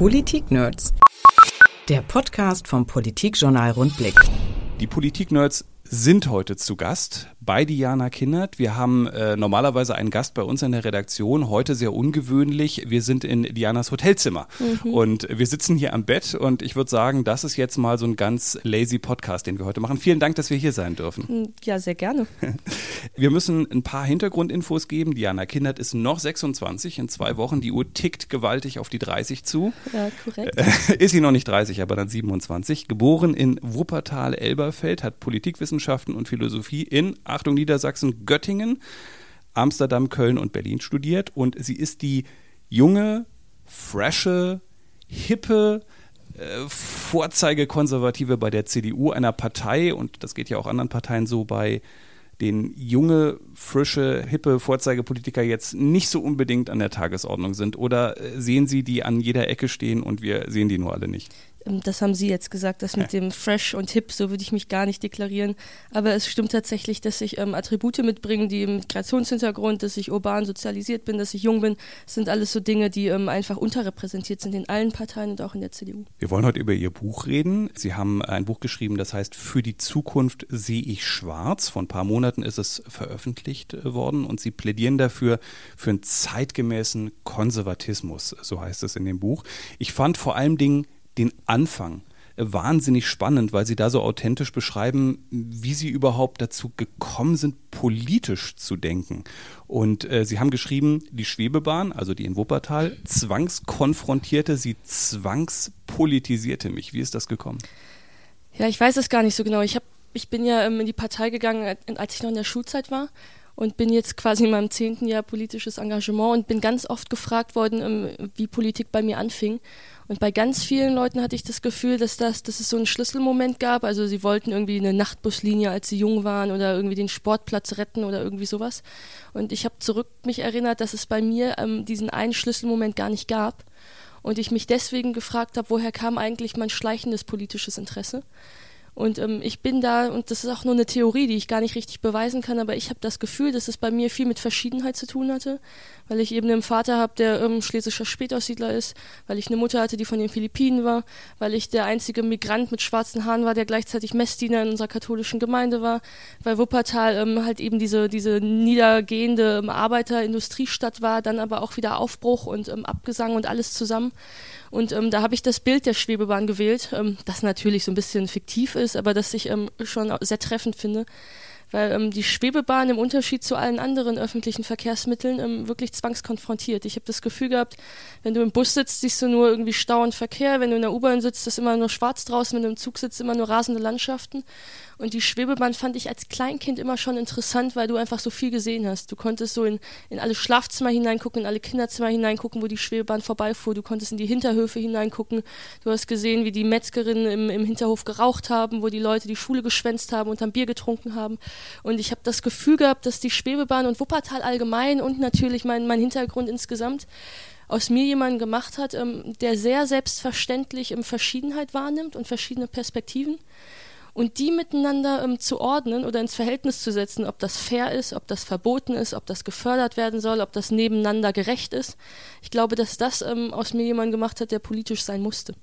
Politik-Nerds. Der Podcast vom Politikjournal Rundblick. Die Politik-Nerds sind heute zu Gast bei Diana Kindert. Wir haben äh, normalerweise einen Gast bei uns in der Redaktion, heute sehr ungewöhnlich. Wir sind in Dianas Hotelzimmer mhm. und wir sitzen hier am Bett und ich würde sagen, das ist jetzt mal so ein ganz lazy Podcast, den wir heute machen. Vielen Dank, dass wir hier sein dürfen. Hm, ja, sehr gerne. Wir müssen ein paar Hintergrundinfos geben. Diana Kindert ist noch 26 in zwei Wochen. Die Uhr tickt gewaltig auf die 30 zu. Ja, korrekt. Ist sie noch nicht 30, aber dann 27. Geboren in Wuppertal-Elberfeld, hat Politikwissenschaften und Philosophie in Achtung, Niedersachsen, Göttingen, Amsterdam, Köln und Berlin studiert. Und sie ist die junge, frische, hippe, äh, Vorzeigekonservative bei der CDU, einer Partei, und das geht ja auch anderen Parteien so, bei den junge, frische, hippe Vorzeigepolitiker jetzt nicht so unbedingt an der Tagesordnung sind? Oder äh, sehen Sie die an jeder Ecke stehen und wir sehen die nur alle nicht? Ähm, das haben Sie jetzt gesagt, das mit dem Fresh und Hip, so würde ich mich gar nicht deklarieren. Aber es stimmt tatsächlich, dass ich ähm, Attribute mitbringe, die im Migrationshintergrund, dass ich urban sozialisiert bin, dass ich jung bin. Das sind alles so Dinge, die ähm, einfach unterrepräsentiert sind in allen Parteien und auch in der CDU. Wir wollen heute über Ihr Buch reden. Sie haben ein Buch geschrieben, das heißt Für die Zukunft sehe ich schwarz. Vor ein paar Monaten ist es veröffentlicht äh, worden und Sie plädieren dafür für einen zeitgemäßen Konservatismus, so heißt es in dem Buch. Ich fand vor allen Dingen den Anfang wahnsinnig spannend, weil sie da so authentisch beschreiben, wie sie überhaupt dazu gekommen sind, politisch zu denken. Und äh, sie haben geschrieben, die Schwebebahn, also die in Wuppertal, zwangskonfrontierte sie, zwangspolitisierte mich. Wie ist das gekommen? Ja, ich weiß es gar nicht so genau. Ich, hab, ich bin ja ähm, in die Partei gegangen, äh, als ich noch in der Schulzeit war und bin jetzt quasi in meinem zehnten Jahr politisches Engagement und bin ganz oft gefragt worden, ähm, wie Politik bei mir anfing. Und bei ganz vielen Leuten hatte ich das Gefühl, dass, das, dass es so einen Schlüsselmoment gab. Also sie wollten irgendwie eine Nachtbuslinie, als sie jung waren oder irgendwie den Sportplatz retten oder irgendwie sowas. Und ich habe zurück mich erinnert, dass es bei mir ähm, diesen einen Schlüsselmoment gar nicht gab. Und ich mich deswegen gefragt habe, woher kam eigentlich mein schleichendes politisches Interesse? Und ähm, ich bin da, und das ist auch nur eine Theorie, die ich gar nicht richtig beweisen kann, aber ich habe das Gefühl, dass es bei mir viel mit Verschiedenheit zu tun hatte, weil ich eben einen Vater habe, der ähm, schlesischer Spätaussiedler ist, weil ich eine Mutter hatte, die von den Philippinen war, weil ich der einzige Migrant mit schwarzen Haaren war, der gleichzeitig Messdiener in unserer katholischen Gemeinde war, weil Wuppertal ähm, halt eben diese, diese niedergehende ähm, Arbeiterindustriestadt war, dann aber auch wieder Aufbruch und ähm, Abgesang und alles zusammen. Und ähm, da habe ich das Bild der Schwebebahn gewählt, ähm, das natürlich so ein bisschen fiktiv ist, aber das ich ähm, schon sehr treffend finde weil ähm, die Schwebebahn im Unterschied zu allen anderen öffentlichen Verkehrsmitteln ähm, wirklich zwangskonfrontiert. Ich habe das Gefühl gehabt, wenn du im Bus sitzt, siehst du nur irgendwie Stau und Verkehr, wenn du in der U-Bahn sitzt, ist immer nur schwarz draußen, wenn du im Zug sitzt, immer nur rasende Landschaften. Und die Schwebebahn fand ich als Kleinkind immer schon interessant, weil du einfach so viel gesehen hast. Du konntest so in, in alle Schlafzimmer hineingucken, in alle Kinderzimmer hineingucken, wo die Schwebebahn vorbeifuhr. Du konntest in die Hinterhöfe hineingucken. Du hast gesehen, wie die Metzgerinnen im, im Hinterhof geraucht haben, wo die Leute die Schule geschwänzt haben und am Bier getrunken haben. Und ich habe das Gefühl gehabt, dass die Schwebebahn und Wuppertal allgemein und natürlich mein, mein Hintergrund insgesamt aus mir jemanden gemacht hat, ähm, der sehr selbstverständlich ähm, Verschiedenheit wahrnimmt und verschiedene Perspektiven. Und die miteinander ähm, zu ordnen oder ins Verhältnis zu setzen, ob das fair ist, ob das verboten ist, ob das gefördert werden soll, ob das nebeneinander gerecht ist. Ich glaube, dass das ähm, aus mir jemand gemacht hat, der politisch sein musste.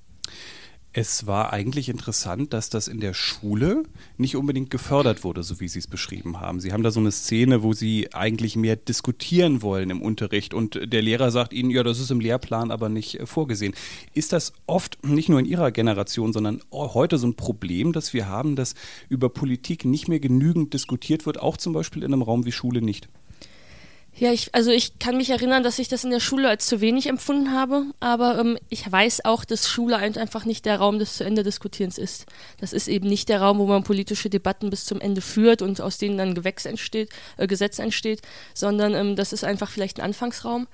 Es war eigentlich interessant, dass das in der Schule nicht unbedingt gefördert wurde, so wie Sie es beschrieben haben. Sie haben da so eine Szene, wo Sie eigentlich mehr diskutieren wollen im Unterricht und der Lehrer sagt Ihnen, ja, das ist im Lehrplan aber nicht äh, vorgesehen. Ist das oft nicht nur in Ihrer Generation, sondern heute so ein Problem, dass wir haben, dass über Politik nicht mehr genügend diskutiert wird, auch zum Beispiel in einem Raum wie Schule nicht? Ja, ich, also ich kann mich erinnern, dass ich das in der Schule als zu wenig empfunden habe, aber ähm, ich weiß auch, dass Schule einfach nicht der Raum des zu Ende Diskutierens ist. Das ist eben nicht der Raum, wo man politische Debatten bis zum Ende führt und aus denen dann Gewächs entsteht, äh, Gesetz entsteht, sondern ähm, das ist einfach vielleicht ein Anfangsraum.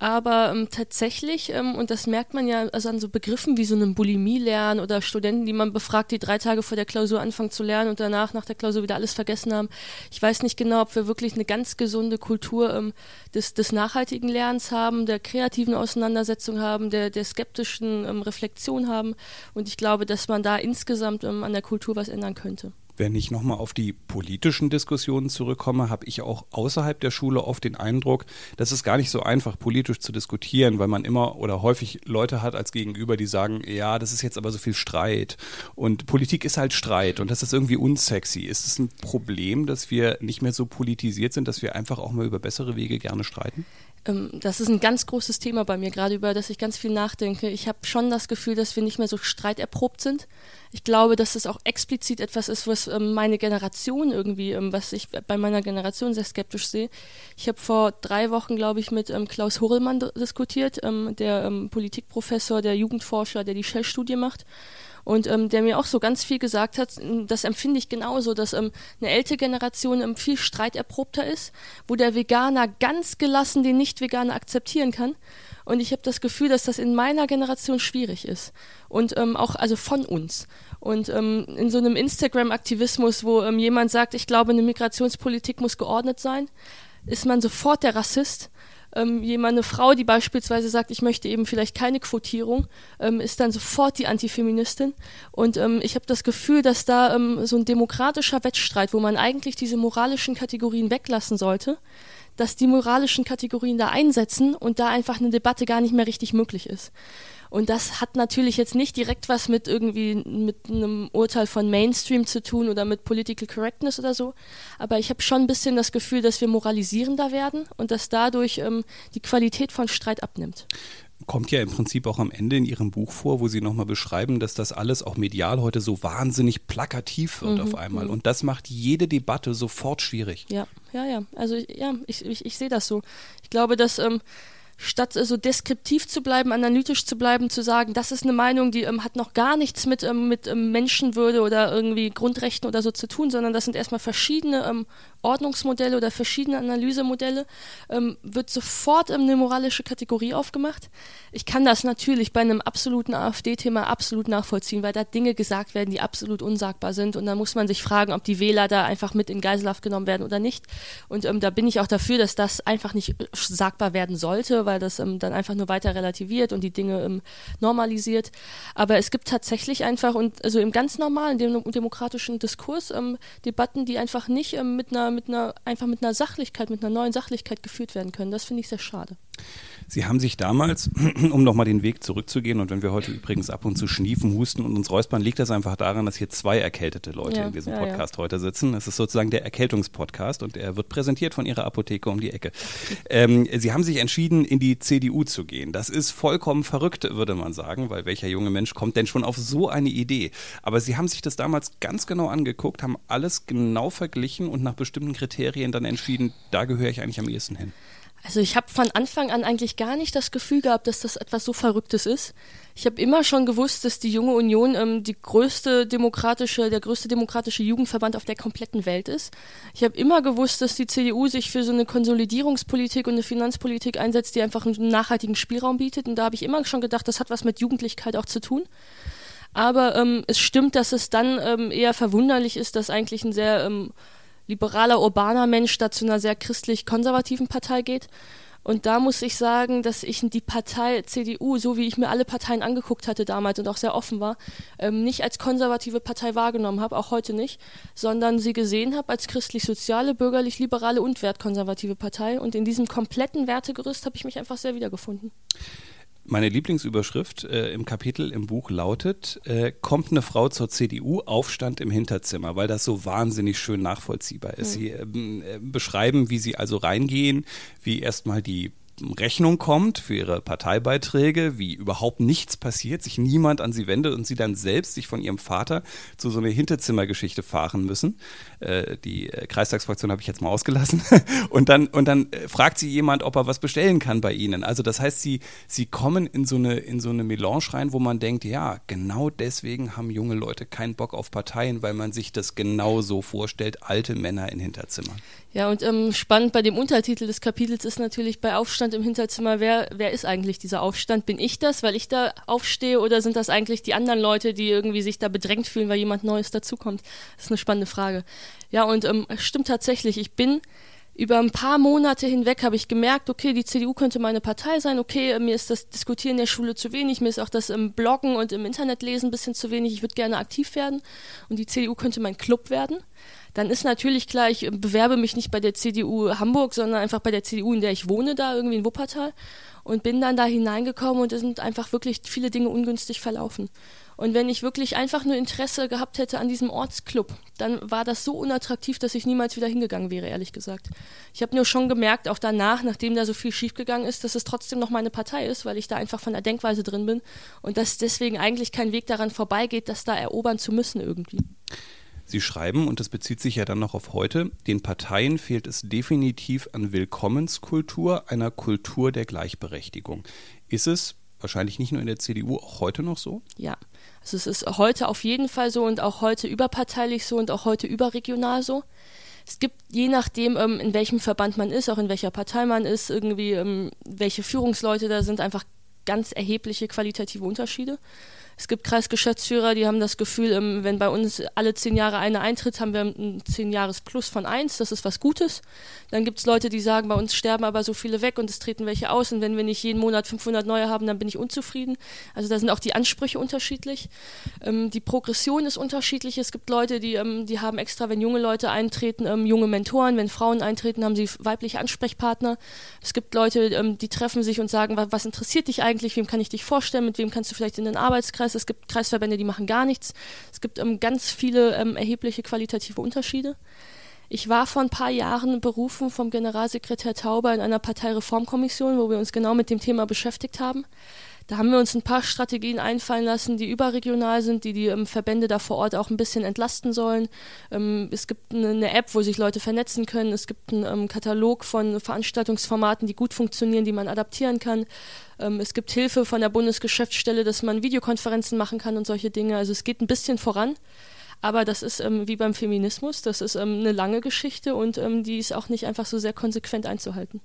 Aber ähm, tatsächlich, ähm, und das merkt man ja also an so Begriffen wie so einem Bulimie-Lernen oder Studenten, die man befragt, die drei Tage vor der Klausur anfangen zu lernen und danach nach der Klausur wieder alles vergessen haben. Ich weiß nicht genau, ob wir wirklich eine ganz gesunde Kultur ähm, des, des nachhaltigen Lernens haben, der kreativen Auseinandersetzung haben, der, der skeptischen ähm, Reflexion haben. Und ich glaube, dass man da insgesamt ähm, an der Kultur was ändern könnte. Wenn ich nochmal auf die politischen Diskussionen zurückkomme, habe ich auch außerhalb der Schule oft den Eindruck, dass es gar nicht so einfach politisch zu diskutieren, weil man immer oder häufig Leute hat als Gegenüber, die sagen, ja, das ist jetzt aber so viel Streit und Politik ist halt Streit und das ist irgendwie unsexy. Ist es ein Problem, dass wir nicht mehr so politisiert sind, dass wir einfach auch mal über bessere Wege gerne streiten? Ähm, das ist ein ganz großes Thema bei mir, gerade über das ich ganz viel nachdenke. Ich habe schon das Gefühl, dass wir nicht mehr so streiterprobt sind. Ich glaube, dass es auch explizit etwas ist, was ähm, meine Generation irgendwie, ähm, was ich bei meiner Generation sehr skeptisch sehe. Ich habe vor drei Wochen, glaube ich, mit Klaus Horrellmann diskutiert, der Politikprofessor, der Jugendforscher, der die Shell-Studie macht und ähm, der mir auch so ganz viel gesagt hat, das empfinde ich genauso, dass ähm, eine ältere Generation ähm, viel streiterprobter ist, wo der Veganer ganz gelassen den Nicht-Veganer akzeptieren kann. Und ich habe das Gefühl, dass das in meiner Generation schwierig ist. Und ähm, auch also von uns. Und ähm, in so einem Instagram-Aktivismus, wo ähm, jemand sagt, ich glaube, eine Migrationspolitik muss geordnet sein, ist man sofort der Rassist ähm, jemand, eine Frau, die beispielsweise sagt, ich möchte eben vielleicht keine Quotierung, ähm, ist dann sofort die Antifeministin. Und ähm, ich habe das Gefühl, dass da ähm, so ein demokratischer Wettstreit, wo man eigentlich diese moralischen Kategorien weglassen sollte, dass die moralischen Kategorien da einsetzen und da einfach eine Debatte gar nicht mehr richtig möglich ist. Und das hat natürlich jetzt nicht direkt was mit irgendwie mit einem Urteil von Mainstream zu tun oder mit Political Correctness oder so. Aber ich habe schon ein bisschen das Gefühl, dass wir moralisierender werden und dass dadurch ähm, die Qualität von Streit abnimmt kommt ja im Prinzip auch am Ende in Ihrem Buch vor, wo Sie nochmal beschreiben, dass das alles auch medial heute so wahnsinnig plakativ wird mhm, auf einmal. Mhm. Und das macht jede Debatte sofort schwierig. Ja, ja, ja. Also ja, ich, ich, ich sehe das so. Ich glaube, dass ähm, statt so deskriptiv zu bleiben, analytisch zu bleiben, zu sagen, das ist eine Meinung, die ähm, hat noch gar nichts mit, ähm, mit ähm, Menschenwürde oder irgendwie Grundrechten oder so zu tun, sondern das sind erstmal verschiedene ähm, Ordnungsmodelle oder verschiedene Analysemodelle, ähm, wird sofort eine moralische Kategorie aufgemacht. Ich kann das natürlich bei einem absoluten AfD-Thema absolut nachvollziehen, weil da Dinge gesagt werden, die absolut unsagbar sind und da muss man sich fragen, ob die Wähler da einfach mit in Geiselhaft genommen werden oder nicht. Und ähm, da bin ich auch dafür, dass das einfach nicht sagbar werden sollte, weil das ähm, dann einfach nur weiter relativiert und die Dinge ähm, normalisiert. Aber es gibt tatsächlich einfach und also im ganz normalen dem, demokratischen Diskurs ähm, Debatten, die einfach nicht ähm, mit einer mit einer einfach mit einer Sachlichkeit, mit einer neuen Sachlichkeit geführt werden können. Das finde ich sehr schade. Sie haben sich damals, um nochmal den Weg zurückzugehen, und wenn wir heute übrigens ab und zu schniefen, husten und uns räuspern, liegt das einfach daran, dass hier zwei erkältete Leute ja, in diesem ja, Podcast ja. heute sitzen. Es ist sozusagen der Erkältungspodcast und er wird präsentiert von Ihrer Apotheke um die Ecke. Ähm, Sie haben sich entschieden, in die CDU zu gehen. Das ist vollkommen verrückt, würde man sagen, weil welcher junge Mensch kommt denn schon auf so eine Idee? Aber Sie haben sich das damals ganz genau angeguckt, haben alles genau verglichen und nach bestimmten Kriterien dann entschieden, da gehöre ich eigentlich am ehesten hin. Also ich habe von Anfang an eigentlich gar nicht das Gefühl gehabt, dass das etwas so Verrücktes ist. Ich habe immer schon gewusst, dass die Junge Union ähm, die größte demokratische, der größte demokratische Jugendverband auf der kompletten Welt ist. Ich habe immer gewusst, dass die CDU sich für so eine Konsolidierungspolitik und eine Finanzpolitik einsetzt, die einfach einen nachhaltigen Spielraum bietet. Und da habe ich immer schon gedacht, das hat was mit Jugendlichkeit auch zu tun. Aber ähm, es stimmt, dass es dann ähm, eher verwunderlich ist, dass eigentlich ein sehr ähm, liberaler, urbaner Mensch da zu einer sehr christlich-konservativen Partei geht. Und da muss ich sagen, dass ich die Partei CDU, so wie ich mir alle Parteien angeguckt hatte damals und auch sehr offen war, ähm, nicht als konservative Partei wahrgenommen habe, auch heute nicht, sondern sie gesehen habe als christlich-soziale, bürgerlich-liberale und wertkonservative Partei. Und in diesem kompletten Wertegerüst habe ich mich einfach sehr wiedergefunden. Meine Lieblingsüberschrift äh, im Kapitel im Buch lautet, äh, kommt eine Frau zur CDU, Aufstand im Hinterzimmer, weil das so wahnsinnig schön nachvollziehbar ist. Mhm. Sie ähm, äh, beschreiben, wie sie also reingehen, wie erstmal die Rechnung kommt für ihre Parteibeiträge, wie überhaupt nichts passiert, sich niemand an sie wendet und sie dann selbst sich von ihrem Vater zu so einer Hinterzimmergeschichte fahren müssen. Äh, die äh, Kreistagsfraktion habe ich jetzt mal ausgelassen. und dann, und dann äh, fragt sie jemand, ob er was bestellen kann bei ihnen. Also das heißt, sie, sie kommen in so, eine, in so eine Melange rein, wo man denkt, ja, genau deswegen haben junge Leute keinen Bock auf Parteien, weil man sich das genau so vorstellt, alte Männer in Hinterzimmern. Ja, und ähm, spannend bei dem Untertitel des Kapitels ist natürlich bei Aufstand im Hinterzimmer, wer, wer ist eigentlich dieser Aufstand? Bin ich das, weil ich da aufstehe, oder sind das eigentlich die anderen Leute, die irgendwie sich da bedrängt fühlen, weil jemand Neues dazukommt? Das ist eine spannende Frage. Ja, und ähm, stimmt tatsächlich, ich bin über ein paar Monate hinweg habe ich gemerkt, okay, die CDU könnte meine Partei sein, okay, mir ist das Diskutieren in der Schule zu wenig, mir ist auch das im Bloggen und im Internetlesen ein bisschen zu wenig, ich würde gerne aktiv werden und die CDU könnte mein Club werden. Dann ist natürlich klar, ich bewerbe mich nicht bei der CDU Hamburg, sondern einfach bei der CDU, in der ich wohne, da irgendwie in Wuppertal und bin dann da hineingekommen und es sind einfach wirklich viele Dinge ungünstig verlaufen. Und wenn ich wirklich einfach nur Interesse gehabt hätte an diesem Ortsclub, dann war das so unattraktiv, dass ich niemals wieder hingegangen wäre, ehrlich gesagt. Ich habe nur schon gemerkt, auch danach, nachdem da so viel schiefgegangen ist, dass es trotzdem noch meine Partei ist, weil ich da einfach von der Denkweise drin bin und dass deswegen eigentlich kein Weg daran vorbeigeht, das da erobern zu müssen irgendwie. Sie schreiben, und das bezieht sich ja dann noch auf heute, den Parteien fehlt es definitiv an Willkommenskultur, einer Kultur der Gleichberechtigung. Ist es wahrscheinlich nicht nur in der CDU, auch heute noch so? Ja, also es ist heute auf jeden Fall so und auch heute überparteilich so und auch heute überregional so. Es gibt je nachdem, ähm, in welchem Verband man ist, auch in welcher Partei man ist, irgendwie ähm, welche Führungsleute da sind, einfach ganz erhebliche qualitative Unterschiede. Es gibt Kreisgeschäftsführer, die haben das Gefühl, ähm, wenn bei uns alle zehn Jahre einer eintritt, haben wir ein zehn Jahres Plus von eins, das ist was Gutes. Dann gibt es Leute, die sagen, bei uns sterben aber so viele weg und es treten welche aus und wenn wir nicht jeden Monat 500 neue haben, dann bin ich unzufrieden. Also da sind auch die Ansprüche unterschiedlich. Ähm, die Progression ist unterschiedlich. Es gibt Leute, die, ähm, die haben extra, wenn junge Leute eintreten, junge Mentoren. Wenn Frauen eintreten, haben sie weibliche Ansprechpartner. Es gibt Leute, die treffen sich und sagen, was interessiert dich eigentlich, wem kann ich dich vorstellen, mit wem kannst du vielleicht in den Arbeitskreis Kreis, es gibt Kreisverbände, die machen gar nichts. Es gibt ähm, ganz viele ähm, erhebliche qualitative Unterschiede. Ich war vor ein paar Jahren berufen vom Generalsekretär Tauber in einer Parteireformkommission, wo wir uns genau mit dem Thema beschäftigt haben. Da haben wir uns ein paar Strategien einfallen lassen, die überregional sind, die die ähm, Verbände da vor Ort auch ein bisschen entlasten sollen. Ähm, es gibt eine, eine, App, wo sich Leute vernetzen können. Es gibt einen ähm, Katalog von Veranstaltungsformaten, die gut funktionieren, die man adaptieren kann. Ähm, es gibt Hilfe von der Bundesgeschäftsstelle, dass man Videokonferenzen machen kann und solche Dinge. Also es geht ein bisschen voran. Aber das ist ähm, wie beim Feminismus, das ist ähm, eine lange Geschichte und ähm, die ist auch nicht einfach so sehr konsequent einzuhalten.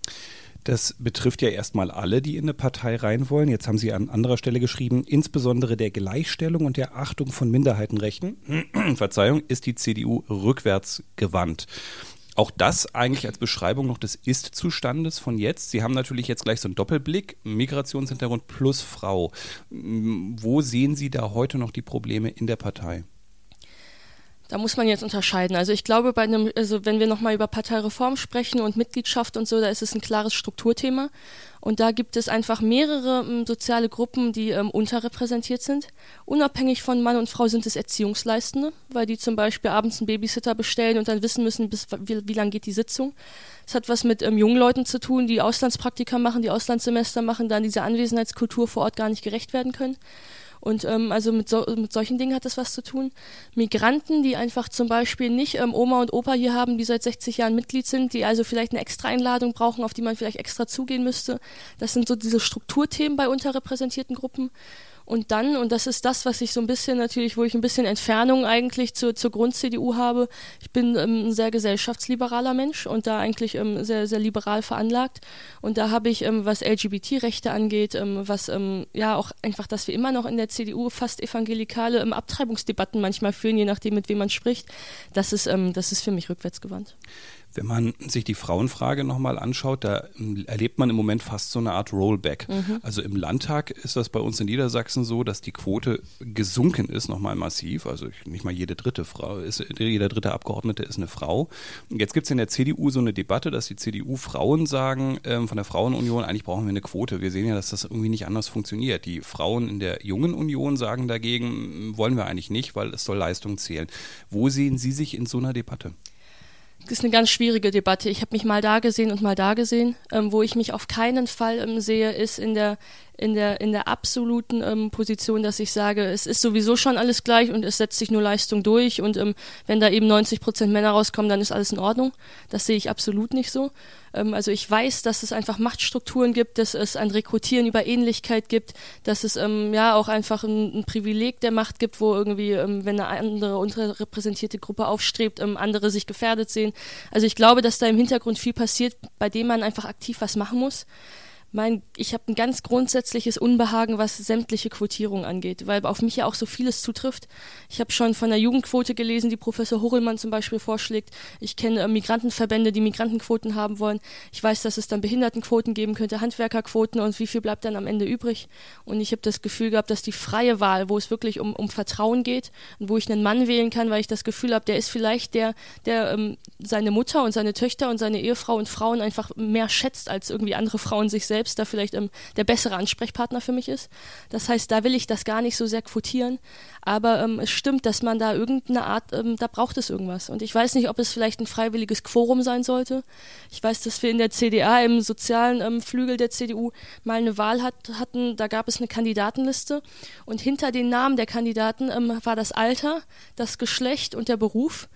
Das betrifft ja erstmal alle, die in eine Partei rein wollen. Jetzt haben Sie an anderer Stelle geschrieben, insbesondere der Gleichstellung und der Achtung von Minderheitenrechten, Verzeihung, ist die CDU rückwärts gewandt. Auch das eigentlich als Beschreibung noch des Ist-Zustandes von jetzt. Sie haben natürlich jetzt gleich so einen Doppelblick, Migrationshintergrund plus Frau. Wo sehen Sie da heute noch die Probleme in der Partei? Da muss man jetzt unterscheiden. Also ich glaube, bei einem, also wenn wir nochmal über Parteireform sprechen und Mitgliedschaft und so, da ist es ein klares Strukturthema. Und da gibt es einfach mehrere ähm, soziale Gruppen, die ähm, unterrepräsentiert sind. Unabhängig von Mann und Frau sind es Erziehungsleistende, weil die zum Beispiel abends einen Babysitter bestellen und dann wissen müssen, bis wie, wie lang geht die Sitzung. Es hat was mit ähm, jungen Leuten zu tun, die Auslandspraktika machen, die Auslandssemester machen, dann dieser Anwesenheitskultur vor Ort gar nicht gerecht werden können. Und ähm, also mit, so, mit solchen Dingen hat das was zu tun. Migranten, die einfach zum Beispiel nicht ähm, Oma und Opa hier haben, die seit 60 Jahren Mitglied sind, die also vielleicht eine extra Einladung brauchen, auf die man vielleicht extra zugehen müsste. Das sind so diese Strukturthemen bei unterrepräsentierten Gruppen. Und dann, und das ist das, was ich so ein bisschen natürlich, wo ich ein bisschen Entfernung eigentlich zur, zur Grund-CDU habe, ich bin ähm, ein sehr gesellschaftsliberaler Mensch und da eigentlich ähm, sehr, sehr liberal veranlagt. Und da habe ich, ähm, was LGBT-Rechte angeht, ähm, was ähm, ja auch einfach, dass wir immer noch in der CDU fast evangelikale ähm, Abtreibungsdebatten manchmal führen, je nachdem, mit wem man spricht, das ist, das ist für mich rückwärtsgewandt. Wenn man sich die Frauenfrage nochmal anschaut, da ähm, erlebt man im Moment fast so eine Art Rollback. Mhm. Also im Landtag ist das bei uns in Niedersachsen so, dass die Quote gesunken ist, nochmal massiv. Also nicht mal jede dritte Frau ist, jeder dritte Abgeordnete ist eine Frau. Jetzt gibt es in der CDU so eine Debatte, dass die CDU-Frauen sagen, ähm, von der Frauenunion, eigentlich brauchen wir eine Quote. Wir sehen ja, dass das irgendwie nicht anders funktioniert. Die Frauen in der jungen Union sagen dagegen, wollen wir eigentlich nicht, weil es soll Leistung zählen. Wo sehen Sie sich in so einer Debatte? Ist eine ganz schwierige Debatte. Ich habe mich mal da gesehen und mal da gesehen. Ähm, wo ich mich auf keinen Fall ähm, sehe, ist in der in der, in der absoluten ähm, Position, dass ich sage, es ist sowieso schon alles gleich und es setzt sich nur Leistung durch und ähm, wenn da eben 90 Prozent Männer rauskommen, dann ist alles in Ordnung. Das sehe ich absolut nicht so. Ähm, also ich weiß, dass es einfach Machtstrukturen gibt, dass es ein Rekrutieren über Ähnlichkeit gibt, dass es ähm, ja auch einfach ein, ein, Privileg der Macht gibt, wo irgendwie, ähm, wenn eine andere unterrepräsentierte Gruppe aufstrebt, ähm, andere sich gefährdet sehen. Also ich glaube, dass da im Hintergrund viel passiert, bei dem man einfach aktiv was machen muss. Mein, ich habe ein ganz grundsätzliches Unbehagen, was sämtliche Quotierung angeht, weil auf mich ja auch so vieles zutrifft. Ich habe schon von der Jugendquote gelesen, die Professor Horelmann zum Beispiel vorschlägt. Ich kenne äh, Migrantenverbände, die Migrantenquoten haben wollen. Ich weiß, dass es dann Behindertenquoten geben könnte, Handwerkerquoten und wie viel bleibt dann am Ende übrig. Und ich habe das Gefühl gehabt, dass die freie Wahl, wo es wirklich um, um Vertrauen geht und wo ich einen Mann wählen kann, weil ich das Gefühl habe, der ist vielleicht der, der ähm, seine Mutter und seine Töchter und seine Ehefrau und Frauen einfach mehr schätzt als irgendwie andere Frauen sich selbst selbst da vielleicht ähm, der bessere Ansprechpartner für mich ist. Das heißt, da will ich das gar nicht so sehr quotieren. Aber ähm, es stimmt, dass man da irgendeine Art, ähm, da braucht es irgendwas. Und ich weiß nicht, ob es vielleicht ein freiwilliges Quorum sein sollte. Ich weiß, dass wir in der CDA, im sozialen ähm, Flügel der CDU, mal eine Wahl hat, hatten. Da gab es eine Kandidatenliste. Und hinter den Namen der Kandidaten ähm, war das Alter, das Geschlecht und der Beruf.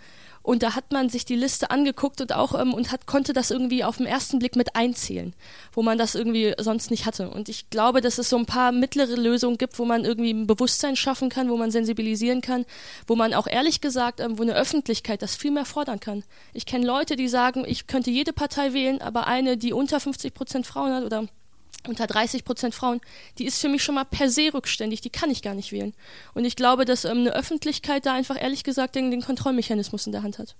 Und da hat man sich die Liste angeguckt und auch ähm, und hat, konnte das irgendwie auf den ersten Blick mit einzählen, wo man das irgendwie sonst nicht hatte. Und ich glaube, dass es so ein paar mittlere Lösungen gibt, wo man irgendwie ein Bewusstsein schaffen kann, wo man sensibilisieren kann, wo man auch ehrlich gesagt, ähm, wo eine Öffentlichkeit das viel mehr fordern kann. Ich kenne Leute, die sagen, ich könnte jede Partei wählen, aber eine, die unter 50 Prozent Frauen hat oder unter 30 Prozent Frauen, die ist für mich schon mal per se rückständig, die kann ich gar nicht wählen. Und ich glaube, dass ähm, eine Öffentlichkeit da einfach ehrlich gesagt den, den Kontrollmechanismus in der Hand hat.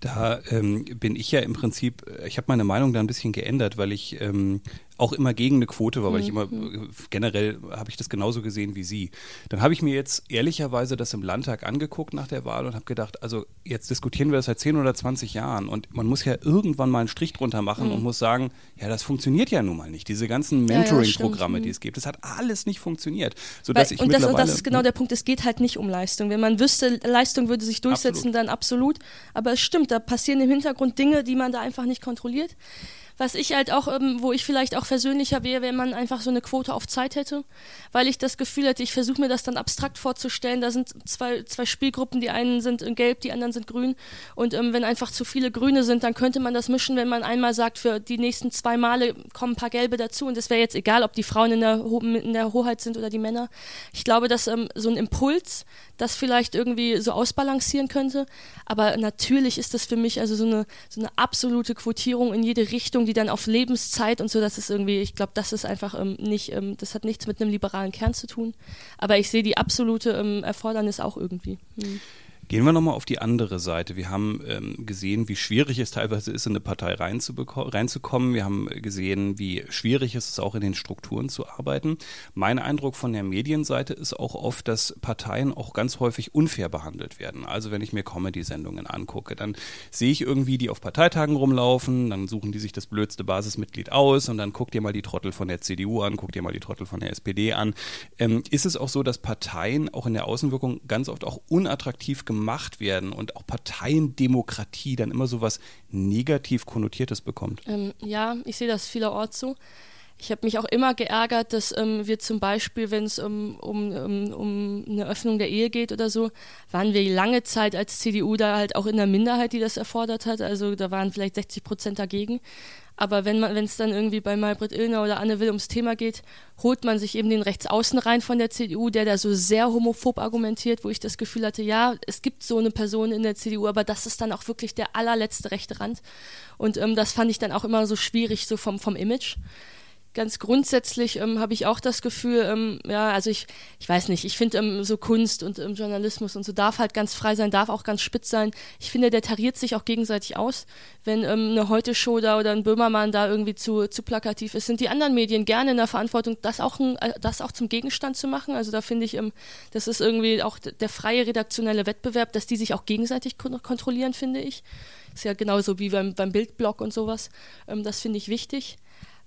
Da ähm, bin ich ja im Prinzip, äh, ich habe meine Meinung da ein bisschen geändert, weil ich ähm, auch immer gegen eine Quote war, weil mhm. ich immer äh, generell habe ich das genauso gesehen wie Sie. Dann habe ich mir jetzt ehrlicherweise das im Landtag angeguckt nach der Wahl und habe gedacht, also jetzt diskutieren wir das seit 10 oder 20 Jahren und man muss ja irgendwann mal einen Strich drunter machen mhm. und muss sagen, ja, das funktioniert ja nun mal nicht. Diese ganzen Mentoring-Programme, ja, ja, die es gibt, das hat alles nicht funktioniert. Sodass weil, ich und das, das ist genau der Punkt, es geht halt nicht um Leistung. Wenn man wüsste, Leistung würde sich durchsetzen, absolut. dann absolut. Aber es stimmt, da passieren im Hintergrund Dinge, die man da einfach nicht kontrolliert was ich halt auch, ähm, wo ich vielleicht auch versöhnlicher wäre, wenn man einfach so eine Quote auf Zeit hätte, weil ich das Gefühl hätte, ich versuche mir das dann abstrakt vorzustellen, da sind zwei, zwei Spielgruppen, die einen sind in gelb, die anderen sind grün. Und ähm, wenn einfach zu viele Grüne sind, dann könnte man das mischen, wenn man einmal sagt, für die nächsten zwei Male kommen ein paar Gelbe dazu. Und es wäre jetzt egal, ob die Frauen in der, in der Hoheit sind oder die Männer. Ich glaube, dass ähm, so ein Impuls das vielleicht irgendwie so ausbalancieren könnte, aber natürlich ist das für mich also so eine, so eine absolute Quotierung in jede Richtung, die dann auf Lebenszeit und so, das ist irgendwie, ich glaube, das ist einfach ähm, nicht, ähm, das hat nichts mit einem liberalen Kern zu tun. Aber ich sehe die absolute ähm, Erfordernis auch irgendwie. Hm. Gehen wir nochmal auf die andere Seite. Wir haben ähm, gesehen, wie schwierig es teilweise ist, in eine Partei reinzukommen. Wir haben gesehen, wie schwierig es ist, auch in den Strukturen zu arbeiten. Mein Eindruck von der Medienseite ist auch oft, dass Parteien auch ganz häufig unfair behandelt werden. Also wenn ich mir Comedy-Sendungen angucke, dann sehe ich irgendwie die auf Parteitagen rumlaufen, dann suchen die sich das blödste Basismitglied aus und dann guck dir mal die Trottel von der CDU an, guck dir mal die Trottel von der SPD an. Ähm, ist es auch so, dass Parteien auch in der Außenwirkung ganz oft auch unattraktiv gemacht werden und auch Parteiendemokratie dann immer so was negativ Konnotiertes bekommt. Ähm, ja, ich sehe das vielerorts so. Ich habe mich auch immer geärgert, dass ähm, wir zum Beispiel, wenn es um, um, um, um eine Öffnung der Ehe geht oder so, waren wir lange Zeit als CDU da halt auch in der Minderheit, die das erfordert hat. Also da waren vielleicht 60 Prozent dagegen. Aber wenn es dann irgendwie bei Maybrit Illner oder Anne Will ums Thema geht, holt man sich eben den Rechtsaußen rein von der CDU, der da so sehr homophob argumentiert, wo ich das Gefühl hatte, ja, es gibt so eine Person in der CDU, aber das ist dann auch wirklich der allerletzte rechte Rand. Und ähm, das fand ich dann auch immer so schwierig, so vom, vom Image ganz grundsätzlich ähm, habe ich auch das Gefühl, ähm, ja, also ich, ich weiß nicht, ich finde ähm, so Kunst und ähm, Journalismus und so darf halt ganz frei sein, darf auch ganz spitz sein. Ich finde, der tariert sich auch gegenseitig aus. Wenn ähm, eine Heute-Show da oder ein Böhmermann da irgendwie zu, zu plakativ ist, sind die anderen Medien gerne in der Verantwortung, das auch, ein, äh, das auch zum Gegenstand zu machen. Also da finde ich, ähm, das ist irgendwie auch der freie redaktionelle Wettbewerb, dass die sich auch gegenseitig kontrollieren, finde ich. Ist ja genauso wie beim, beim Bildblock und sowas. das finde ich wichtig.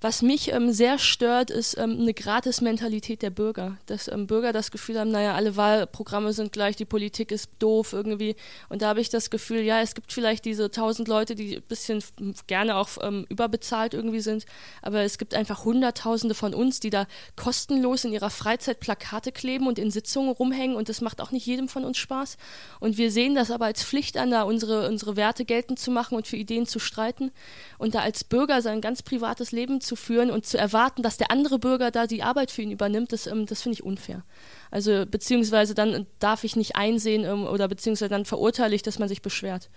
Was mich ähm, sehr stört, ist ähm, eine Gratis-Mentalität der Bürger. Dass ähm, Bürger das Gefühl haben, naja, alle Wahlprogramme sind gleich, die Politik ist doof irgendwie. Und da habe ich das Gefühl, ja, es gibt vielleicht diese tausend Leute, die ein bisschen gerne auch ähm, überbezahlt irgendwie sind, aber es gibt einfach Hunderttausende von uns, die da kostenlos in ihrer Freizeit Plakate kleben und in Sitzungen rumhängen und das macht auch nicht jedem von uns Spaß. Und wir sehen das aber als Pflicht an, da unsere, unsere Werte geltend zu machen und für Ideen zu streiten und da als Bürger sein ganz privates Leben zu führen und zu erwarten, dass der andere Bürger da die Arbeit für ihn übernimmt, das, ähm, das finde ich unfair. Also beziehungsweise dann darf ich nicht einsehen ähm, oder beziehungsweise dann verurteile ich, dass man sich beschwert.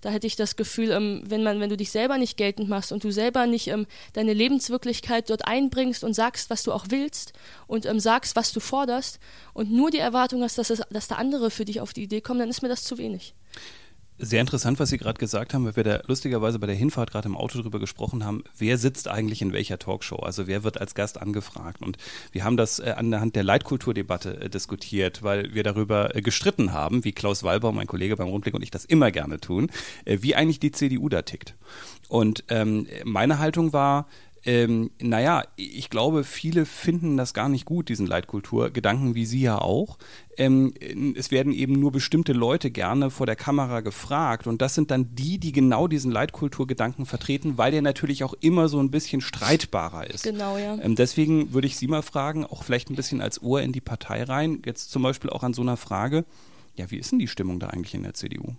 Da hätte ich das Gefühl, ähm, wenn man, wenn du dich selber nicht geltend machst und du selber nicht deine Lebenswirklichkeit dort einbringst und sagst, was du auch willst und sagst, was du forderst und nur die Erwartung hast, dass, es, dass da andere für dich auf die Idee kommen, dann ist mir das zu wenig. Sehr interessant, was Sie gerade gesagt haben, weil wir da lustigerweise bei der Hinfahrt gerade im Auto darüber gesprochen haben, wer sitzt eigentlich in welcher Talkshow, also wer wird als Gast angefragt. Und wir haben das äh, anhand der Leitkulturdebatte äh, diskutiert, weil wir darüber äh, gestritten haben, wie Klaus Walbaum, mein Kollege beim Rundblick und ich das immer gerne tun, äh, wie eigentlich die CDU da tickt. Und ähm, meine Haltung war, ähm, naja, ich glaube, viele finden das gar nicht gut, diesen Leitkulturgedanken, wie Sie ja auch. Ähm, es werden eben nur bestimmte Leute gerne vor der Kamera gefragt und das sind dann die, die genau diesen Leitkulturgedanken vertreten, weil der natürlich auch immer so ein bisschen streitbarer ist. Genau, ja. Ähm, deswegen würde ich Sie mal fragen, auch vielleicht ein bisschen als Ohr in die Partei rein, jetzt zum Beispiel auch an so einer Frage, ja, wie ist denn die Stimmung da eigentlich in der CDU?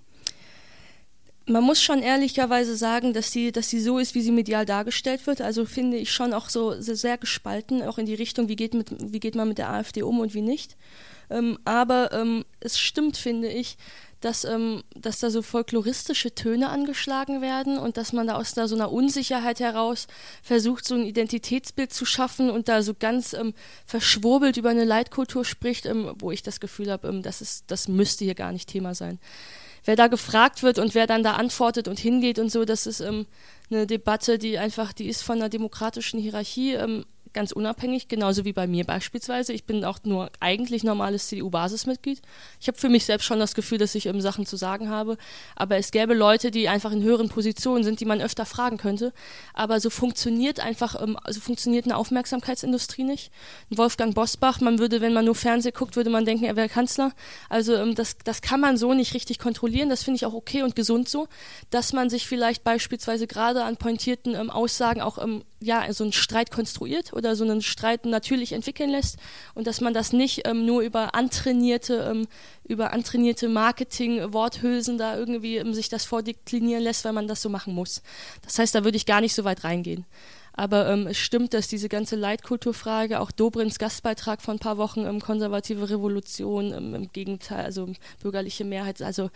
Man muss schon ehrlicherweise sagen, dass sie, dass sie so ist, wie sie medial dargestellt wird. Also finde ich schon auch so sehr, sehr gespalten, auch in die Richtung, wie geht, mit, wie geht man mit der AfD um und wie nicht. Ähm, aber ähm, es stimmt, finde ich, dass, ähm, dass da so folkloristische Töne angeschlagen werden und dass man da aus da so einer Unsicherheit heraus versucht, so ein Identitätsbild zu schaffen und da so ganz ähm, verschwurbelt über eine Leitkultur spricht, ähm, wo ich das Gefühl habe, ähm, das, das müsste hier gar nicht Thema sein wer da gefragt wird und wer dann da antwortet und hingeht und so, das ist ähm, eine Debatte, die einfach, die ist von einer demokratischen Hierarchie ähm, ganz unabhängig, genauso wie bei mir beispielsweise. Ich bin auch nur eigentlich normales CDU-Basismitglied. Ich habe für mich selbst schon das Gefühl, dass ich ähm, Sachen zu sagen habe. Aber es gäbe Leute, die einfach in höheren Positionen sind, die man öfter fragen könnte. Aber so funktioniert einfach, ähm, so funktioniert eine Aufmerksamkeitsindustrie nicht. Wolfgang Bosbach, man würde, wenn man nur Fernsehen guckt, würde man denken, er wäre Kanzler. Also ähm, das, das kann man so nicht richtig kontrollieren. Das finde ich auch okay und gesund so, dass man sich vielleicht beispielsweise gerade an pointierten ähm, Aussagen auch ähm, ja, so einen Streit konstruiert oder so einen Streit natürlich entwickeln lässt und dass man das nicht ähm, nur über antrainierte, ähm, über antrainierte Marketing-Worthülsen da irgendwie ähm, sich das vordeklinieren lässt, weil man das so machen muss. Das heißt, da würde ich gar nicht so weit reingehen. Aber ähm, es stimmt, dass diese ganze Leitkulturfrage, auch Dobrins Gastbeitrag von ein paar Wochen, ähm, konservative Revolution, ähm, im Gegenteil, also bürgerliche Mehrheit, also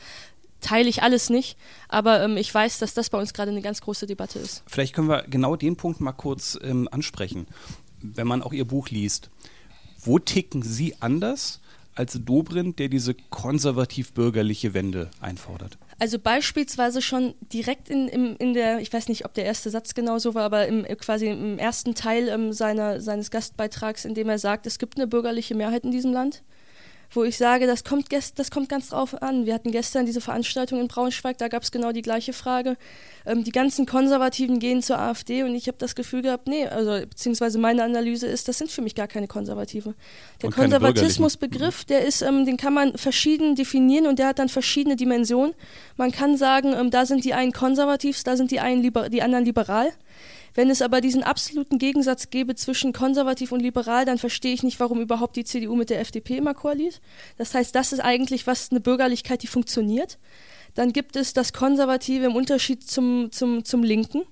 teile ich alles nicht, aber ähm, ich weiß, dass das bei uns gerade eine ganz große Debatte ist. Vielleicht können wir genau den Punkt mal kurz ähm, ansprechen. Wenn man auch Ihr Buch liest, wo ticken Sie anders als Dobrindt, der diese konservativ-bürgerliche Wende einfordert? Also beispielsweise schon direkt in, in, in der, ich weiß nicht, ob der erste Satz genau so war, aber im, quasi im ersten Teil ähm, seiner, seines Gastbeitrags, in dem er sagt, es gibt eine bürgerliche Mehrheit in diesem Land wo ich sage, das kommt, das kommt ganz drauf an. Wir hatten gestern diese Veranstaltung in Braunschweig, da gab es genau die gleiche Frage. Ähm, die ganzen Konservativen gehen zur AfD und ich habe das Gefühl gehabt, nee, also beziehungsweise meine Analyse ist, das sind für mich gar keine Konservative. Der Konservatismusbegriff, der ist, ähm, den kann man verschieden definieren und der hat dann verschiedene Dimensionen. Man kann sagen, ähm, da sind die einen konservativ, da sind die, einen liber die anderen liberal. Wenn es aber diesen absoluten Gegensatz gäbe zwischen konservativ und liberal, dann verstehe ich nicht, warum überhaupt die CDU mit der FDP immer koaliert. Das heißt, das ist eigentlich was eine Bürgerlichkeit, die funktioniert. Dann gibt es das Konservative im Unterschied zum, zum, zum Linken.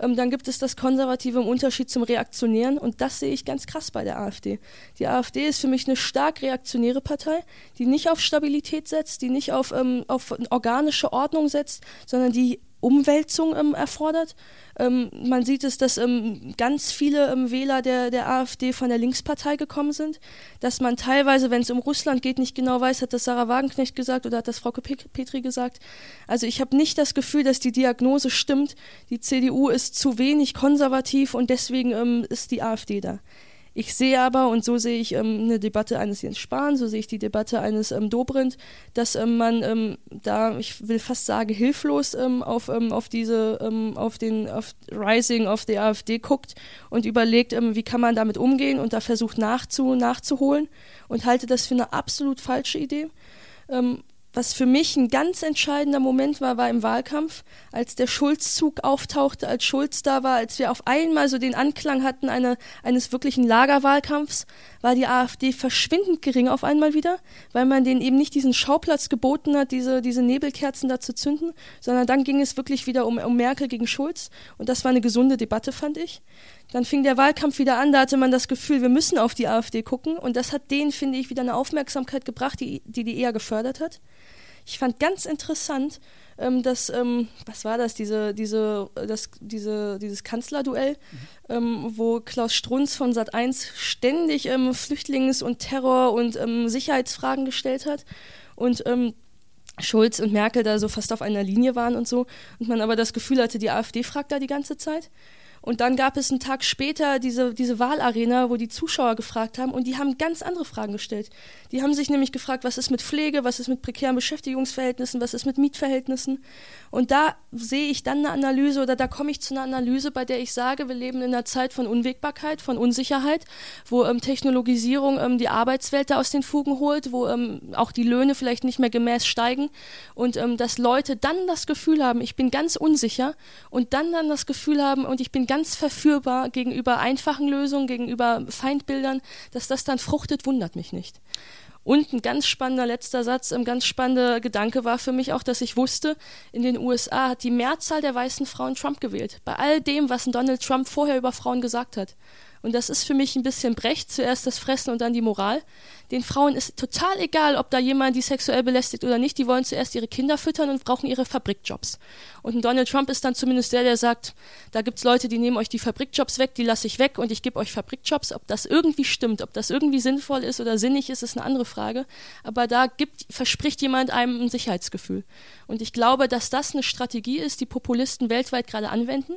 Ähm, dann gibt es das Konservative im Unterschied zum Reaktionären und das sehe ich ganz krass bei der AfD. Die AfD ist für mich eine stark reaktionäre Partei, die nicht auf Stabilität setzt, die nicht auf, ähm, auf organische Ordnung setzt, sondern die Umwälzung ähm, erfordert. Ähm, man sieht es, dass ähm, ganz viele ähm, Wähler der, der AfD von der Linkspartei gekommen sind, dass man teilweise, wenn es um Russland geht, nicht genau weiß, hat das Sarah Wagenknecht gesagt oder hat das Frau Petri gesagt. Also ich habe nicht das Gefühl, dass die Diagnose stimmt, die CDU ist zu wenig konservativ und deswegen ähm, ist die AfD da. Ich sehe aber, und so sehe ich ähm, eine Debatte eines Jens Spahn, so sehe ich die Debatte eines ähm, Dobrindt, dass ähm, man ähm, da, ich will fast sagen, hilflos ähm, auf, ähm, auf diese, auf den auf Rising of the AfD guckt und überlegt, wie kann man damit umgehen und da versucht nachzu, nachzuholen und halte das für eine absolut falsche Idee was für mich ein ganz entscheidender Moment war, war im Wahlkampf, als der Schulzzug auftauchte, als Schulz da war, als wir auf einmal so den Anklang hatten eine, eines wirklichen Lagerwahlkampfs, war die AfD verschwindend gering auf einmal wieder, weil man denen eben nicht diesen Schauplatz geboten hat, diese, diese Nebelkerzen da zu zünden, sondern dann ging es wirklich wieder um, um Merkel gegen Schulz und das war eine gesunde Debatte, fand ich. Dann fing der Wahlkampf wieder an, da hatte man das Gefühl, wir müssen auf die AfD gucken und das hat denen, finde ich, wieder eine Aufmerksamkeit gebracht, die die, die eher gefördert hat. Ich fand ganz interessant, ähm, dass, ähm, was war das, diese, diese, das, diese, dieses Kanzlerduell, mhm. ähm, wo Klaus Strunz von Sat1 ständig ähm, Flüchtlings- und Terror- und ähm, Sicherheitsfragen gestellt hat. Und ähm, Schulz und Merkel da so fast auf einer Linie waren und so. Und man aber das Gefühl hatte, die AfD fragt da die ganze Zeit. Und dann gab es einen Tag später diese, diese Wahlarena, wo die Zuschauer gefragt haben und die haben ganz andere Fragen gestellt. Die haben sich nämlich gefragt, was ist mit Pflege, was ist mit prekären Beschäftigungsverhältnissen, was ist mit Mietverhältnissen. Und da sehe ich dann eine Analyse oder da komme ich zu einer Analyse, bei der ich sage, wir leben in einer Zeit von Unwägbarkeit, von Unsicherheit, wo ähm, Technologisierung ähm, die Arbeitswelt da aus den Fugen holt, wo ähm, auch die Löhne vielleicht nicht mehr gemäß steigen und ähm, dass Leute dann das Gefühl haben, ich bin ganz unsicher und dann dann das Gefühl haben und ich bin ganz verführbar gegenüber einfachen Lösungen, gegenüber Feindbildern, dass das dann fruchtet, wundert mich nicht. Und ein ganz spannender letzter Satz, ein ganz spannender Gedanke war für mich auch, dass ich wusste, in den USA hat die Mehrzahl der weißen Frauen Trump gewählt. Bei all dem, was Donald Trump vorher über Frauen gesagt hat. Und das ist für mich ein bisschen Brecht, zuerst das Fressen und dann die Moral. Den Frauen ist total egal, ob da jemand die sexuell belästigt oder nicht. Die wollen zuerst ihre Kinder füttern und brauchen ihre Fabrikjobs. Und Donald Trump ist dann zumindest der, der sagt, da gibt es Leute, die nehmen euch die Fabrikjobs weg, die lasse ich weg und ich gebe euch Fabrikjobs. Ob das irgendwie stimmt, ob das irgendwie sinnvoll ist oder sinnig ist, ist eine andere Frage. Aber da gibt, verspricht jemand einem ein Sicherheitsgefühl. Und ich glaube, dass das eine Strategie ist, die Populisten weltweit gerade anwenden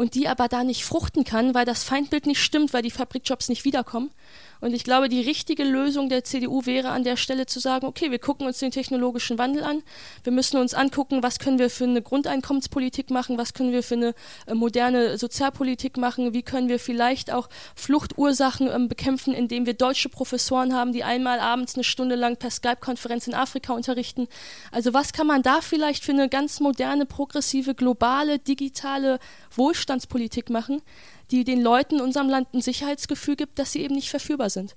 und die aber da nicht fruchten kann, weil das Feindbild nicht stimmt, weil die Fabrikjobs nicht wiederkommen. Und ich glaube, die richtige Lösung der CDU wäre an der Stelle zu sagen, okay, wir gucken uns den technologischen Wandel an. Wir müssen uns angucken, was können wir für eine Grundeinkommenspolitik machen, was können wir für eine äh, moderne Sozialpolitik machen, wie können wir vielleicht auch Fluchtursachen ähm, bekämpfen, indem wir deutsche Professoren haben, die einmal abends eine Stunde lang per Skype-Konferenz in Afrika unterrichten. Also was kann man da vielleicht für eine ganz moderne, progressive, globale, digitale Wohlstandspolitik machen, die den Leuten in unserem Land ein Sicherheitsgefühl gibt, dass sie eben nicht verführbar sind.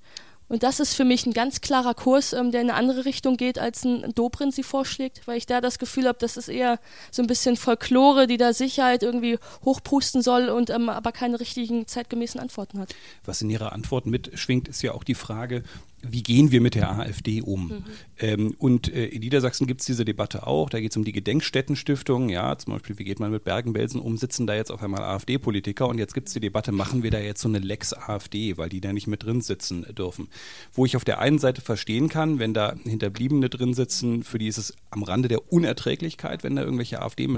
Und das ist für mich ein ganz klarer Kurs, ähm, der in eine andere Richtung geht, als ein Dobrindt sie vorschlägt, weil ich da das Gefühl habe, das ist eher so ein bisschen Folklore, die da Sicherheit irgendwie hochpusten soll und ähm, aber keine richtigen zeitgemäßen Antworten hat. Was in Ihrer Antwort mitschwingt, ist ja auch die Frage, wie gehen wir mit der AfD um? Mhm. Ähm, und äh, in Niedersachsen gibt es diese Debatte auch. Da geht es um die Gedenkstättenstiftung. Ja, zum Beispiel, wie geht man mit Bergen-Belsen um? Sitzen da jetzt auf einmal AfD-Politiker? Und jetzt gibt es die Debatte, machen wir da jetzt so eine Lex AfD, weil die da nicht mit drin sitzen dürfen. Wo ich auf der einen Seite verstehen kann, wenn da Hinterbliebene drin sitzen, für die ist es am Rande der Unerträglichkeit, wenn da irgendwelche AfD,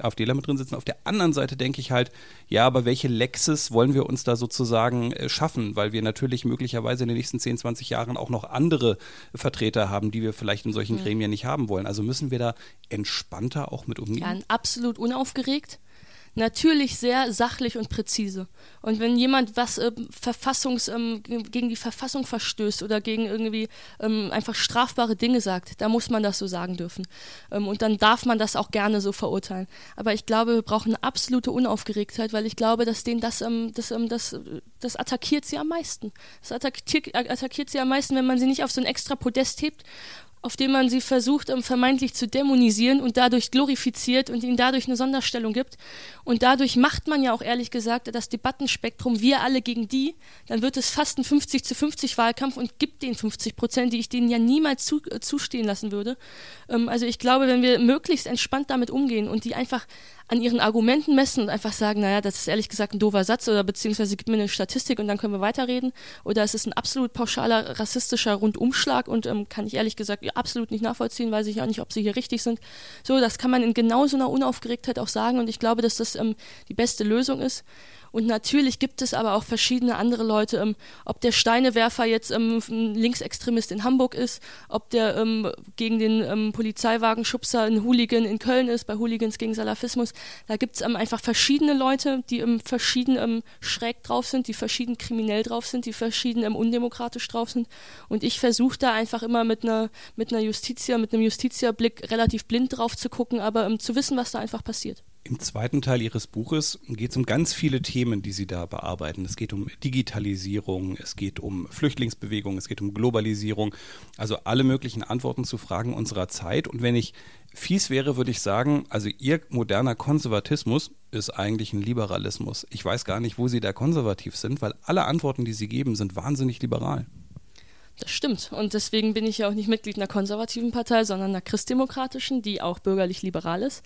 AfDler mit drin sitzen. Auf der anderen Seite denke ich halt, ja, aber welche Lexes wollen wir uns da sozusagen äh, schaffen? Weil wir natürlich möglicherweise in den nächsten 10, 20 Jahren Jahren auch noch andere Vertreter haben, die wir vielleicht in solchen Gremien nicht haben wollen. Also müssen wir da entspannter auch mit umgehen? Ja, absolut unaufgeregt natürlich sehr sachlich und präzise. Und wenn jemand was äh, Verfassungs, ähm, gegen die Verfassung verstößt oder gegen irgendwie ähm, einfach strafbare Dinge sagt, da muss man das so sagen dürfen. Ähm, und dann darf man das auch gerne so verurteilen. Aber ich glaube, wir brauchen eine absolute Unaufgeregtheit, weil ich glaube, dass denen das, ähm, das, ähm, das, das attackiert sie am meisten. Das attackiert, attackiert sie am meisten, wenn man sie nicht auf so ein extra Podest hebt auf dem man sie versucht, um vermeintlich zu dämonisieren und dadurch glorifiziert und ihnen dadurch eine Sonderstellung gibt. Und dadurch macht man ja auch ehrlich gesagt das Debattenspektrum wir alle gegen die, dann wird es fast ein 50 zu 50 Wahlkampf und gibt den 50 Prozent, die ich denen ja niemals zu, äh, zustehen lassen würde. Ähm, also ich glaube, wenn wir möglichst entspannt damit umgehen und die einfach an ihren Argumenten messen und einfach sagen, naja, das ist ehrlich gesagt ein doofer Satz oder beziehungsweise gib mir eine Statistik und dann können wir weiterreden. Oder es ist ein absolut pauschaler rassistischer Rundumschlag und ähm, kann ich ehrlich gesagt absolut nicht nachvollziehen, weiß ich auch nicht, ob sie hier richtig sind. So, das kann man in genau so einer Unaufgeregtheit auch sagen und ich glaube, dass das ähm, die beste Lösung ist. Und natürlich gibt es aber auch verschiedene andere Leute, ähm, ob der Steinewerfer jetzt ähm, ein Linksextremist in Hamburg ist, ob der ähm, gegen den Polizeiwagenschubser ein Hooligan in Köln ist, bei Hooligans gegen Salafismus. Da gibt es einfach verschiedene Leute, die verschieden schräg drauf sind, die verschieden kriminell drauf sind, die verschieden undemokratisch drauf sind. Und ich versuche da einfach immer mit einer mit einer Justitia, mit einem Justizia-Blick relativ blind drauf zu gucken, aber zu wissen, was da einfach passiert. Im zweiten Teil Ihres Buches geht es um ganz viele Themen, die Sie da bearbeiten. Es geht um Digitalisierung, es geht um Flüchtlingsbewegung, es geht um Globalisierung, also alle möglichen Antworten zu Fragen unserer Zeit. Und wenn ich fies wäre, würde ich sagen, also Ihr moderner Konservatismus ist eigentlich ein Liberalismus. Ich weiß gar nicht, wo Sie da konservativ sind, weil alle Antworten, die Sie geben, sind wahnsinnig liberal. Das stimmt. Und deswegen bin ich ja auch nicht Mitglied einer konservativen Partei, sondern einer christdemokratischen, die auch bürgerlich-liberal ist.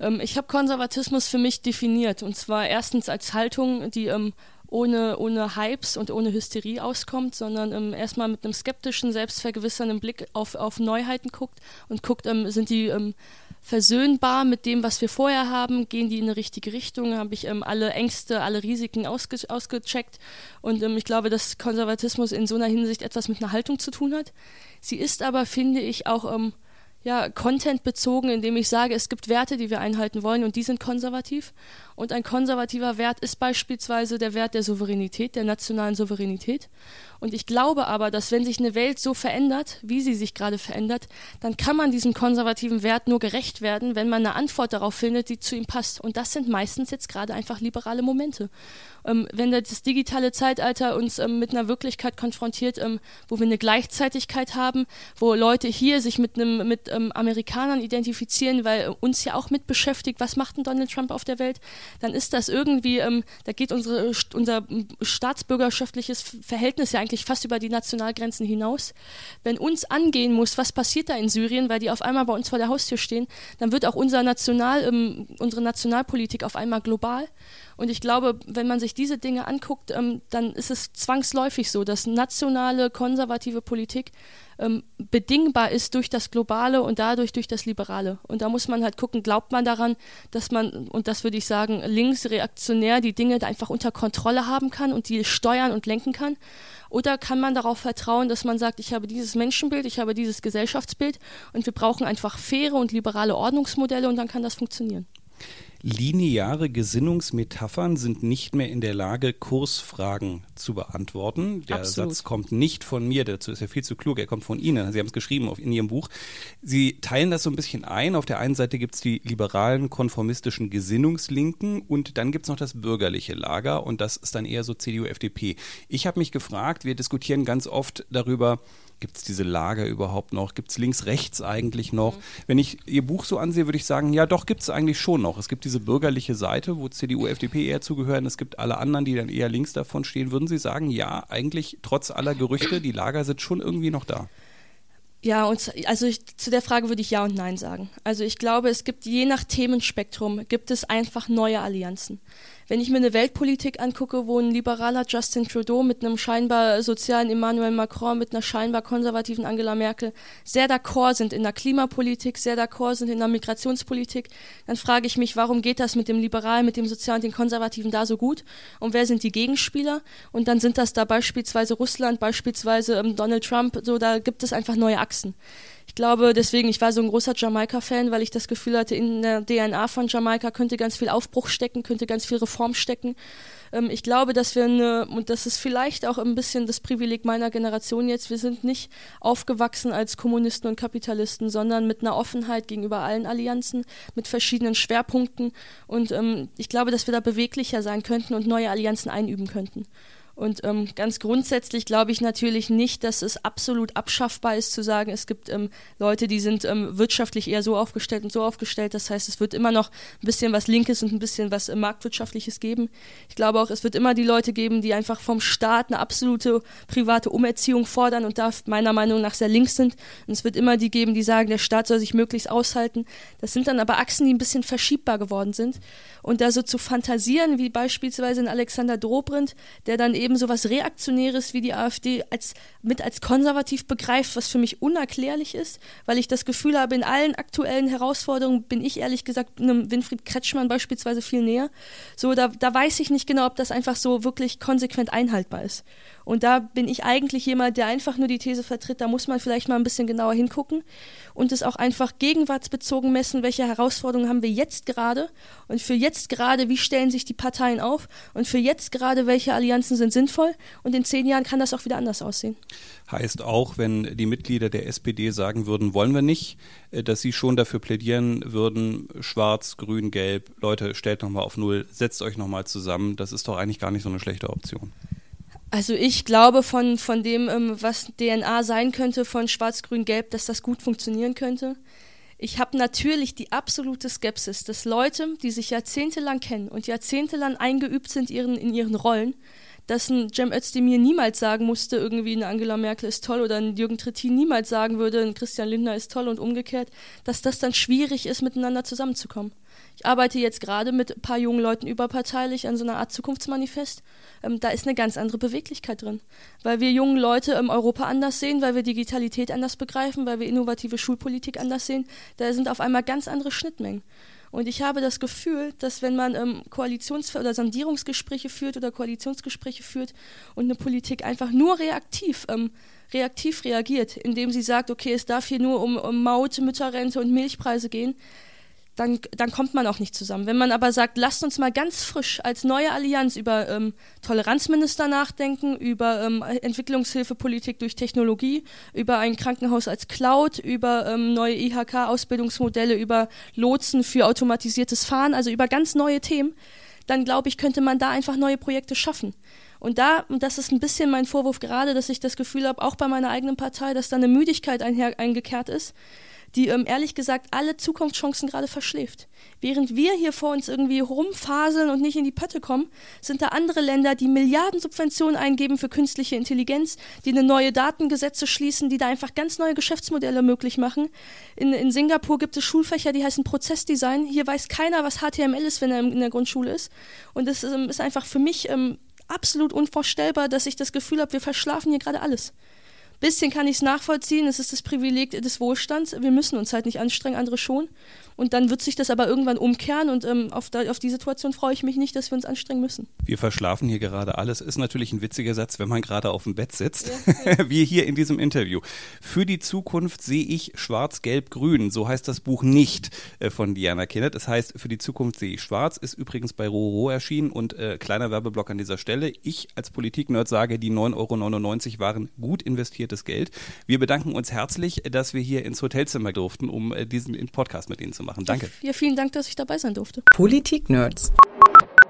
Ähm, ich habe Konservatismus für mich definiert. Und zwar erstens als Haltung, die ähm, ohne, ohne Hypes und ohne Hysterie auskommt, sondern ähm, erstmal mit einem skeptischen, selbstvergewissernden Blick auf, auf Neuheiten guckt und guckt, ähm, sind die ähm, versöhnbar mit dem, was wir vorher haben, gehen die in eine richtige Richtung, habe ich ähm, alle Ängste, alle Risiken ausge ausgecheckt und ähm, ich glaube, dass Konservatismus in so einer Hinsicht etwas mit einer Haltung zu tun hat. Sie ist aber, finde ich, auch ähm, ja, Content bezogen, indem ich sage, es gibt Werte, die wir einhalten wollen und die sind konservativ. Und ein konservativer Wert ist beispielsweise der Wert der Souveränität, der nationalen Souveränität. Und ich glaube aber, dass wenn sich eine Welt so verändert, wie sie sich gerade verändert, dann kann man diesem konservativen Wert nur gerecht werden, wenn man eine Antwort darauf findet, die zu ihm passt. Und das sind meistens jetzt gerade einfach liberale Momente. Ähm, wenn das digitale Zeitalter uns ähm, mit einer Wirklichkeit konfrontiert, ähm, wo wir eine Gleichzeitigkeit haben, wo Leute hier sich mit einem mit ähm, Amerikanern identifizieren, weil uns ja auch mit beschäftigt, was macht denn Donald Trump auf der Welt, dann ist das irgendwie, ähm, da geht unsere, unser staatsbürgerschaftliches Verhältnis ja eigentlich fast über die Nationalgrenzen hinaus. Wenn uns angehen muss, was passiert da in Syrien, weil die auf einmal bei uns vor der Haustür stehen, dann wird auch unser National, ähm, unsere Nationalpolitik auf einmal global. Und ich glaube, wenn man sich diese Dinge anguckt, ähm, dann ist es zwangsläufig so, dass nationale konservative Politik ähm, bedingbar ist durch das Globale und dadurch durch das Liberale. Und da muss man halt gucken, glaubt man daran, dass man, und das würde ich sagen, linksreaktionär die Dinge einfach unter Kontrolle haben kann und die steuern und lenken kann? Oder kann man darauf vertrauen, dass man sagt, ich habe dieses Menschenbild, ich habe dieses Gesellschaftsbild und wir brauchen einfach faire und liberale Ordnungsmodelle und dann kann das funktionieren. Lineare Gesinnungsmetaphern sind nicht mehr in der Lage, Kursfragen zu beantworten. Der Absolut. Satz kommt nicht von mir, dazu ist er viel zu klug, er kommt von Ihnen. Sie haben es geschrieben in Ihrem Buch. Sie teilen das so ein bisschen ein. Auf der einen Seite gibt es die liberalen, konformistischen Gesinnungslinken und dann gibt es noch das bürgerliche Lager und das ist dann eher so CDU, FDP. Ich habe mich gefragt, wir diskutieren ganz oft darüber, Gibt es diese Lager überhaupt noch? Gibt es links-rechts eigentlich noch? Mhm. Wenn ich Ihr Buch so ansehe, würde ich sagen, ja doch, gibt es eigentlich schon noch. Es gibt diese bürgerliche Seite, wo CDU, FDP eher zugehören. Es gibt alle anderen, die dann eher links davon stehen. Würden Sie sagen, ja, eigentlich trotz aller Gerüchte, die Lager sind schon irgendwie noch da? Ja, und also ich, zu der Frage würde ich ja und nein sagen. Also ich glaube, es gibt je nach Themenspektrum gibt es einfach neue Allianzen. Wenn ich mir eine Weltpolitik angucke, wo ein liberaler Justin Trudeau mit einem scheinbar sozialen Emmanuel Macron, mit einer scheinbar konservativen Angela Merkel sehr d'accord sind in der Klimapolitik, sehr d'accord sind in der Migrationspolitik, dann frage ich mich, warum geht das mit dem Liberalen, mit dem Sozialen, den Konservativen da so gut? Und wer sind die Gegenspieler? Und dann sind das da beispielsweise Russland, beispielsweise ähm, Donald Trump, so da gibt es einfach neue Achsen. Ich glaube, deswegen, ich war so ein großer Jamaika-Fan, weil ich das Gefühl hatte, in der DNA von Jamaika könnte ganz viel Aufbruch stecken, könnte ganz viel Reform stecken. Ähm, ich glaube, dass wir eine, und das ist vielleicht auch ein bisschen das Privileg meiner Generation jetzt, wir sind nicht aufgewachsen als Kommunisten und Kapitalisten, sondern mit einer Offenheit gegenüber allen Allianzen, mit verschiedenen Schwerpunkten. Und ähm, ich glaube, dass wir da beweglicher sein könnten und neue Allianzen einüben könnten. Und ähm, ganz grundsätzlich glaube ich natürlich nicht, dass es absolut abschaffbar ist zu sagen, es gibt ähm, Leute, die sind ähm, wirtschaftlich eher so aufgestellt und so aufgestellt. Das heißt, es wird immer noch ein bisschen was Linkes und ein bisschen was äh, Marktwirtschaftliches geben. Ich glaube auch, es wird immer die Leute geben, die einfach vom Staat eine absolute private Umerziehung fordern und da meiner Meinung nach sehr links sind. Und es wird immer die geben, die sagen, der Staat soll sich möglichst aushalten. Das sind dann aber Achsen, die ein bisschen verschiebbar geworden sind. Und da so zu fantasieren, wie beispielsweise ein Alexander Dobrindt, der dann eben so was Reaktionäres wie die AfD als, mit als konservativ begreift, was für mich unerklärlich ist, weil ich das Gefühl habe, in allen aktuellen Herausforderungen bin ich ehrlich gesagt einem Winfried Kretschmann beispielsweise viel näher. So, da, da weiß ich nicht genau, ob das einfach so wirklich konsequent einhaltbar ist. Und da bin ich eigentlich jemand, der einfach nur die These vertritt, da muss man vielleicht mal ein bisschen genauer hingucken und es auch einfach gegenwartsbezogen messen, welche Herausforderungen haben wir jetzt gerade und für jetzt gerade, wie stellen sich die Parteien auf und für jetzt gerade, welche Allianzen sind sinnvoll und in zehn Jahren kann das auch wieder anders aussehen. Heißt auch, wenn die Mitglieder der SPD sagen würden, wollen wir nicht, äh, dass sie schon dafür plädieren würden, schwarz, grün, gelb, Leute, stellt nochmal auf Null, setzt euch nochmal zusammen, das ist doch eigentlich gar nicht so eine schlechte Option. Also ich glaube von, von dem, ähm, was DNA sein könnte, von Schwarz-Grün-Gelb, dass das gut funktionieren könnte. Ich habe natürlich die absolute Skepsis, dass Leute, die sich jahrzehntelang kennen und jahrzehntelang eingeübt sind ihren, in ihren Rollen, dass ein Cem Özdemir niemals sagen musste, irgendwie eine Angela Merkel ist toll oder ein Jürgen Trittin niemals sagen würde, ein Christian Lindner ist toll und umgekehrt, dass das dann schwierig ist, miteinander zusammenzukommen. Ich arbeite jetzt gerade mit ein paar jungen Leuten überparteilich an so einer Art Zukunftsmanifest. Ähm, da ist eine ganz andere Beweglichkeit drin, weil wir jungen Leute im Europa anders sehen, weil wir Digitalität anders begreifen, weil wir innovative Schulpolitik anders sehen. Da sind auf einmal ganz andere Schnittmengen. Und ich habe das Gefühl, dass wenn man ähm, Koalitions- oder Sondierungsgespräche führt oder Koalitionsgespräche führt und eine Politik einfach nur reaktiv, ähm, reaktiv reagiert, indem sie sagt, okay, es darf hier nur um, um Maut, Mütterrente und Milchpreise gehen, dann, dann kommt man auch nicht zusammen. Wenn man aber sagt, lasst uns mal ganz frisch als neue Allianz über ähm, Toleranzminister nachdenken, über ähm, Entwicklungshilfepolitik durch Technologie, über ein Krankenhaus als Cloud, über ähm, neue IHK-Ausbildungsmodelle, über Lotsen für automatisiertes Fahren, also über ganz neue Themen, dann glaube ich, könnte man da einfach neue Projekte schaffen. Und da, und das ist ein bisschen mein Vorwurf gerade, dass ich das Gefühl habe, auch bei meiner eigenen Partei, dass da eine Müdigkeit einher, eingekehrt ist, die ähm, ehrlich gesagt alle Zukunftschancen gerade verschläft. Während wir hier vor uns irgendwie rumfaseln und nicht in die Pötte kommen, sind da andere Länder, die Milliarden Subventionen eingeben für künstliche Intelligenz, die eine neue Datengesetze schließen, die da einfach ganz neue Geschäftsmodelle möglich machen. In, in Singapur gibt es Schulfächer, die heißen Prozessdesign. Hier weiß keiner, was HTML ist, wenn er in der Grundschule ist. Und das ähm, ist einfach für mich ähm, absolut unvorstellbar, dass ich das Gefühl habe, wir verschlafen hier gerade alles bisschen kann ich es nachvollziehen. Es ist das Privileg des Wohlstands. Wir müssen uns halt nicht anstrengen, andere schon. Und dann wird sich das aber irgendwann umkehren und ähm, auf, da, auf die Situation freue ich mich nicht, dass wir uns anstrengen müssen. Wir verschlafen hier gerade alles. Ist natürlich ein witziger Satz, wenn man gerade auf dem Bett sitzt. Ja. wir hier in diesem Interview. Für die Zukunft sehe ich schwarz, gelb, grün. So heißt das Buch nicht äh, von Diana Kinnert. Es heißt, für die Zukunft sehe ich schwarz, ist übrigens bei Roro erschienen und äh, kleiner Werbeblock an dieser Stelle. Ich als Politiknerd sage, die 9,99 Euro waren gut investiertes Geld. Wir bedanken uns herzlich, dass wir hier ins Hotelzimmer durften, um äh, diesen Podcast mit Ihnen zu machen machen. Danke. Ja, vielen Dank, dass ich dabei sein durfte. Politik Nerds.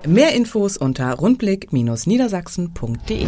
Mehr Infos unter rundblick-niedersachsen.de.